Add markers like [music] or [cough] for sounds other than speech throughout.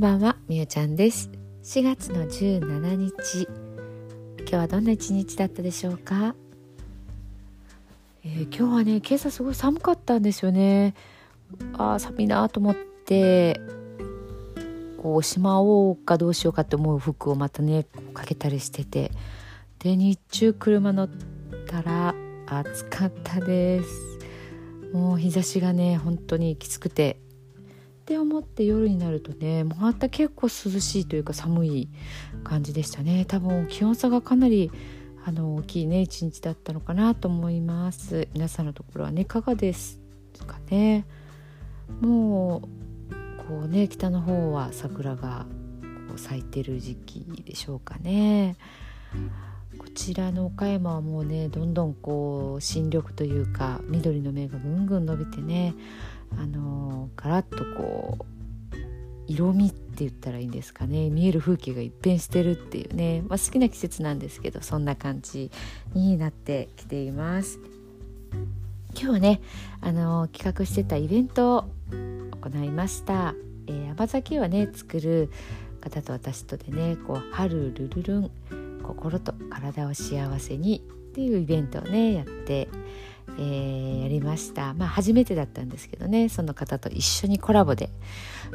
んばんはみゆちゃんです。4月の17日。今日はどんな一日だったでしょうか、えー、今日はね今朝すごい寒かったんですよね。あー寒いなと思ってこうしまおうかどうしようかって思う服をまたねかけたりしてて。で日中車乗ったら暑かったです。もう日差しがね本当にきつくて。って思って夜になるとねまた結構涼しいというか寒い感じでしたね。多分気温差がかなりあの大きいね一日だったのかなと思います。皆さんのところはねいかがですかね。もうこうね北の方は桜がこう咲いてる時期でしょうかね。こちらの岡山はもうねどんどんこう新緑というか緑の芽がぐんぐん伸びてねあのガラッとこう色味って言ったらいいんですかね見える風景が一変してるっていうね、まあ、好きな季節なんですけどそんな感じになってきています。今日はねあの企画してたイベントを行いました、えー、甘酒をね作る方と私とでねこう春ルルルン心と体を幸せにっていうイベントをねやってえー、やりましたまあ初めてだったんですけどねその方と一緒にコラボで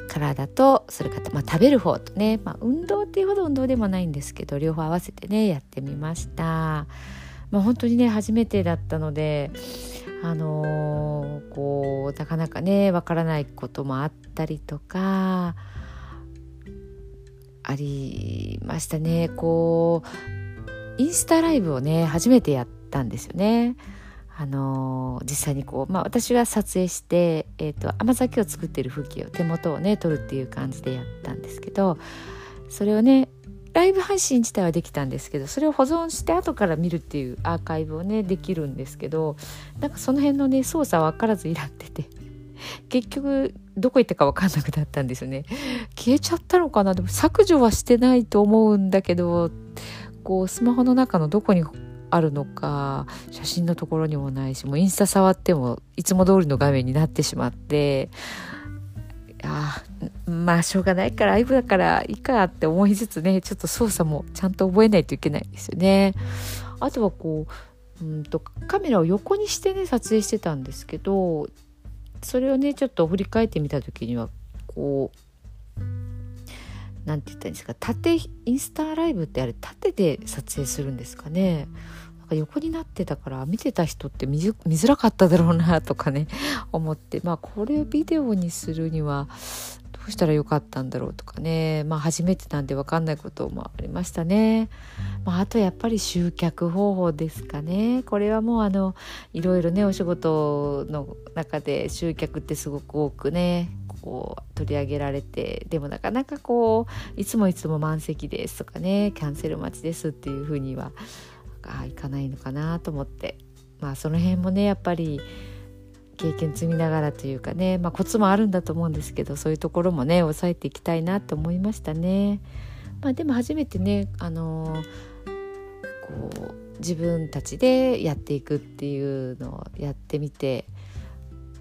体とそれから、まあ、食べる方とね、まあ、運動っていうほど運動でもないんですけど両方合わせてねやってみました。まあ、本当にね初めてだったのであのー、こうなかなかねわからないこともあったりとかありましたねこうインスタライブをね初めてやったんですよね。あのー、実際にこう、まあ、私が撮影して、えーと、甘酒を作ってる風景を手元をね撮るっていう感じでやったんですけどそれをねライブ配信自体はできたんですけどそれを保存して後から見るっていうアーカイブをねできるんですけどなんかその辺のね操作分からずいらってて結局どこ行ったか分かんなくなったんですよね。消えちゃったのかな？でも削除はしてないと思うんだけどこうスマホの中のどこにあるのか写真のところにもないしもうインスタ触ってもいつも通りの画面になってしまってあまあしょうがないからライブだからいいかって思いつつねちょっと操作もちゃんと覚えないといけないですよね。あとはこううんとカメラを横にしてね撮影してたんですけどそれをねちょっと振り返ってみた時にはこう何て言ったんですか縦インスタライブってあれ縦で撮影するんですかね横になってたから見てた人って見づらかっただろうなとかね [laughs] 思ってまあこれビデオにするにはどうしたらよかったんだろうとかねまあ初めてなんで分かんないこともありましたね。まあ、あとやっぱり集客方法ですかねこれはもうあのいろいろねお仕事の中で集客ってすごく多くねこう取り上げられてでもなかなかこういつもいつも満席ですとかねキャンセル待ちですっていうふうにはいかないのかなと思ってまあその辺もねやっぱり経験積みながらというかね、まあ、コツもあるんだと思うんですけどそういうところもね抑えていきたいなと思いましたね。まあ、でも初めてねあのこう自分たちでやっていくっていうのをやってみて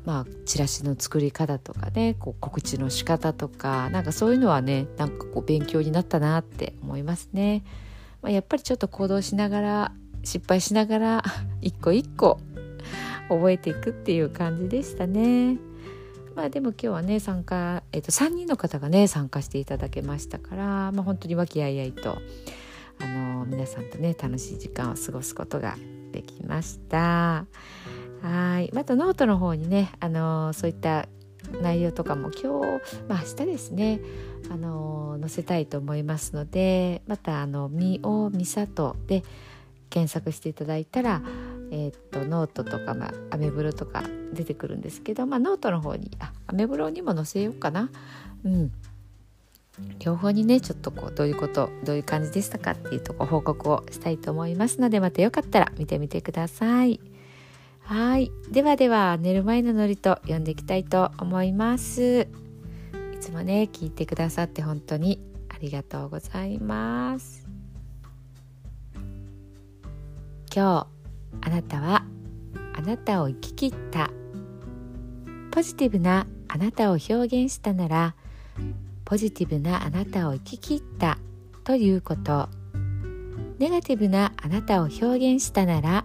まあ、チラシの作り方とかねこう告知の仕方とかなんかそういうのはねなんかこう勉強になったなって思いますね。まあ、やっぱりちょっと行動しながら失敗しながら [laughs] 一個一個覚えていくっていう感じでしたね。まあでも今日はね参加、えー、と3人の方がね参加していただけましたから、まあ、本当に和気あいあいと、あのー、皆さんとね楽しい時間を過ごすことができました。はいまたノートの方にね、あのー、そういった内容とかも今日、まあ、明日ですね、あの、載せたいと思いますのでまたあの「みおみさと」で検索していただいたら、えー、っとノートとか、まあ、アメブロとか出てくるんですけど、まあ、ノートの方にあアメブロにも載せようかな。うん両方にねちょっとこうどういうことどういう感じでしたかっていうとこ報告をしたいと思いますのでまたよかったら見てみてください。はい。ではでは、寝る前のノリと読んでいきたいと思います。いつもね、聞いてくださって本当にありがとうございます。今日、あなたはあなたを生き切った。ポジティブなあなたを表現したなら、ポジティブなあなたを生き切ったということネガティブなあなたを表現したなら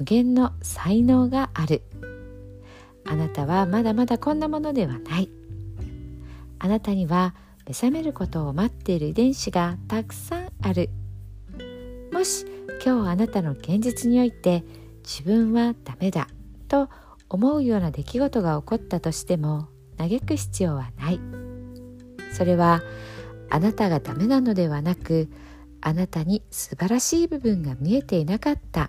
無限の才能がある。あなたはまだまだこんなものではない。あなたには目覚めることを待っている遺伝子がたくさんある。もし今日あなたの現実において自分はダメだと思うような出来事が起こったとしても嘆く必要はない。それはあなたがダメなのではなくあなたに素晴らしい部分が見えていなかった。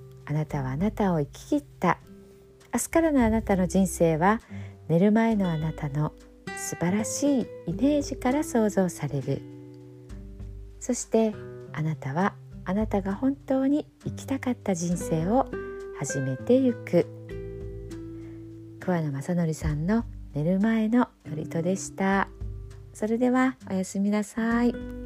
あなたはあなたを生き切った。明日からのあなたの人生は寝る前のあなたの素晴らしいイメージから想像される。そしてあなたはあなたが本当に生きたかった人生を始めてゆく。桑名正則さんの寝る前の祝詞でした。それではおやすみなさい。